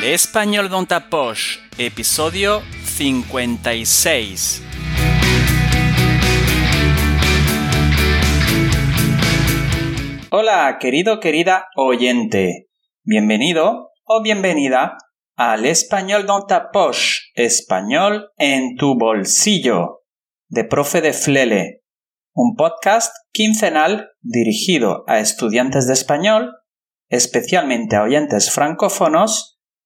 L'Espagnol dans ta poche, episodio 56. Hola, querido, querida oyente. Bienvenido o bienvenida al Español dans ta poche, español en tu bolsillo, de Profe de Flele, un podcast quincenal dirigido a estudiantes de español, especialmente a oyentes francófonos,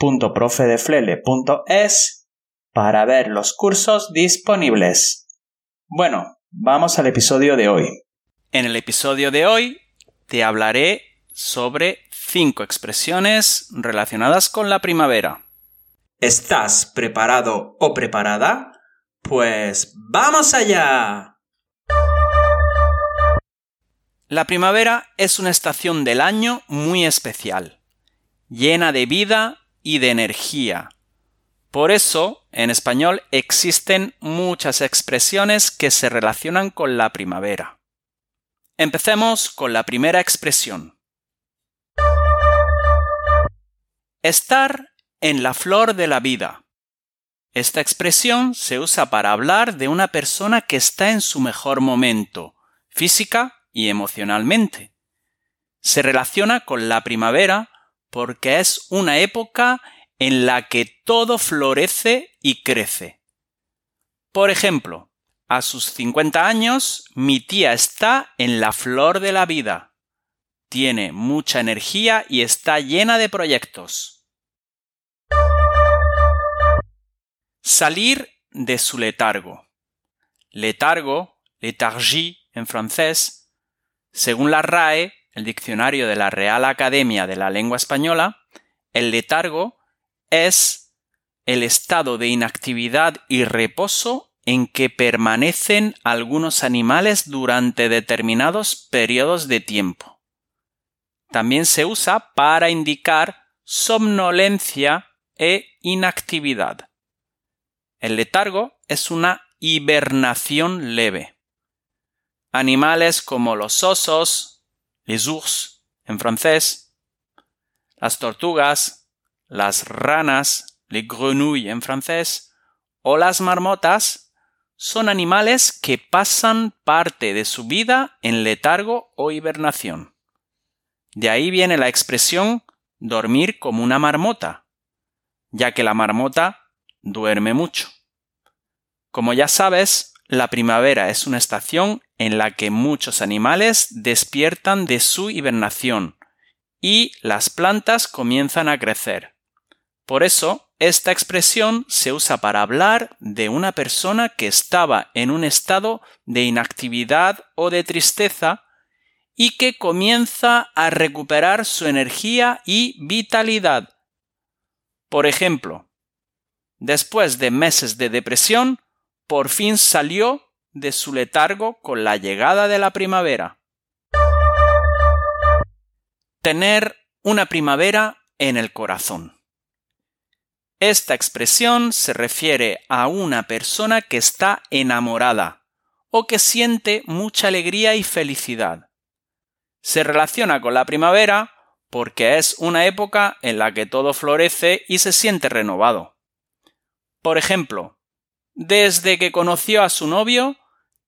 www.profedeflele.es para ver los cursos disponibles. Bueno, Vamos al episodio de hoy. En el episodio de hoy te hablaré sobre cinco expresiones relacionadas con la primavera. ¿Estás preparado o preparada? Pues vamos allá. La primavera es una estación del año muy especial, llena de vida y de energía por eso, en español existen muchas expresiones que se relacionan con la primavera. Empecemos con la primera expresión. Estar en la flor de la vida. Esta expresión se usa para hablar de una persona que está en su mejor momento, física y emocionalmente. Se relaciona con la primavera porque es una época en la que todo florece y crece. Por ejemplo, a sus 50 años, mi tía está en la flor de la vida. Tiene mucha energía y está llena de proyectos. Salir de su letargo. Letargo, letargie en francés, según la RAE, el diccionario de la Real Academia de la Lengua Española, el letargo es el estado de inactividad y reposo en que permanecen algunos animales durante determinados periodos de tiempo. También se usa para indicar somnolencia e inactividad. El letargo es una hibernación leve. Animales como los osos, les ours en francés, las tortugas, las ranas, les grenouilles en francés, o las marmotas, son animales que pasan parte de su vida en letargo o hibernación. De ahí viene la expresión dormir como una marmota, ya que la marmota duerme mucho. Como ya sabes, la primavera es una estación en la que muchos animales despiertan de su hibernación y las plantas comienzan a crecer. Por eso, esta expresión se usa para hablar de una persona que estaba en un estado de inactividad o de tristeza y que comienza a recuperar su energía y vitalidad. Por ejemplo, después de meses de depresión, por fin salió de su letargo con la llegada de la primavera. Tener una primavera en el corazón. Esta expresión se refiere a una persona que está enamorada o que siente mucha alegría y felicidad. Se relaciona con la primavera porque es una época en la que todo florece y se siente renovado. Por ejemplo, desde que conoció a su novio,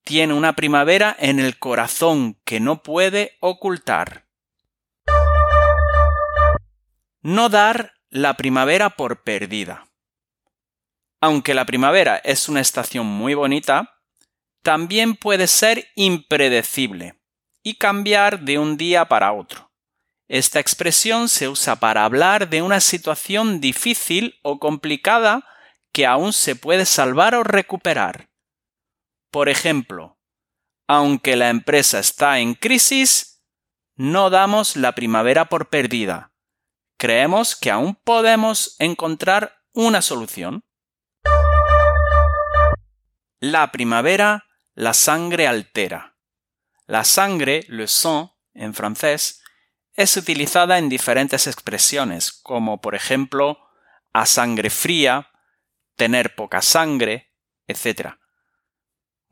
tiene una primavera en el corazón que no puede ocultar. No dar la primavera por perdida. Aunque la primavera es una estación muy bonita, también puede ser impredecible y cambiar de un día para otro. Esta expresión se usa para hablar de una situación difícil o complicada que aún se puede salvar o recuperar. Por ejemplo, aunque la empresa está en crisis, no damos la primavera por perdida creemos que aún podemos encontrar una solución. La primavera, la sangre altera. La sangre, le sang, en francés, es utilizada en diferentes expresiones, como por ejemplo a sangre fría, tener poca sangre, etc.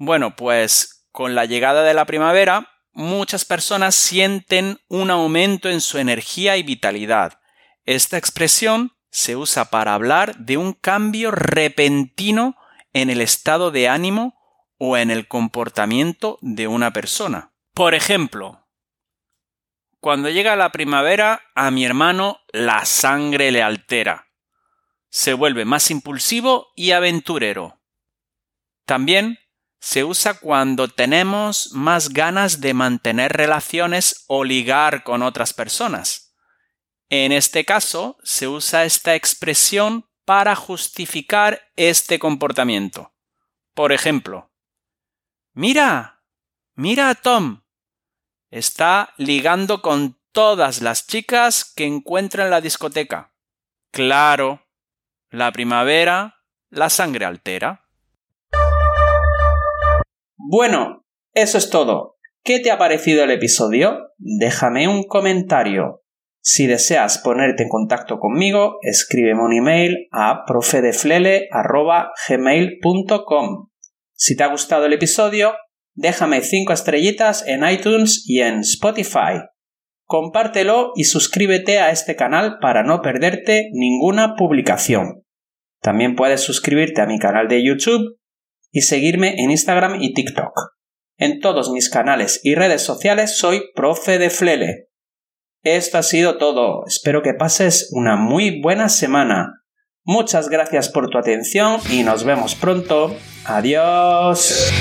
Bueno, pues con la llegada de la primavera, muchas personas sienten un aumento en su energía y vitalidad. Esta expresión se usa para hablar de un cambio repentino en el estado de ánimo o en el comportamiento de una persona. Por ejemplo, cuando llega la primavera, a mi hermano la sangre le altera. Se vuelve más impulsivo y aventurero. También se usa cuando tenemos más ganas de mantener relaciones o ligar con otras personas. En este caso, se usa esta expresión para justificar este comportamiento. Por ejemplo, Mira, mira a Tom. Está ligando con todas las chicas que encuentra en la discoteca. Claro, la primavera, la sangre altera. Bueno, eso es todo. ¿Qué te ha parecido el episodio? Déjame un comentario. Si deseas ponerte en contacto conmigo, escríbeme un email a profedeflele.gmail.com. Si te ha gustado el episodio, déjame 5 estrellitas en iTunes y en Spotify. Compártelo y suscríbete a este canal para no perderte ninguna publicación. También puedes suscribirte a mi canal de YouTube y seguirme en Instagram y TikTok. En todos mis canales y redes sociales soy Profe de Flele. Esto ha sido todo. Espero que pases una muy buena semana. Muchas gracias por tu atención y nos vemos pronto. Adiós.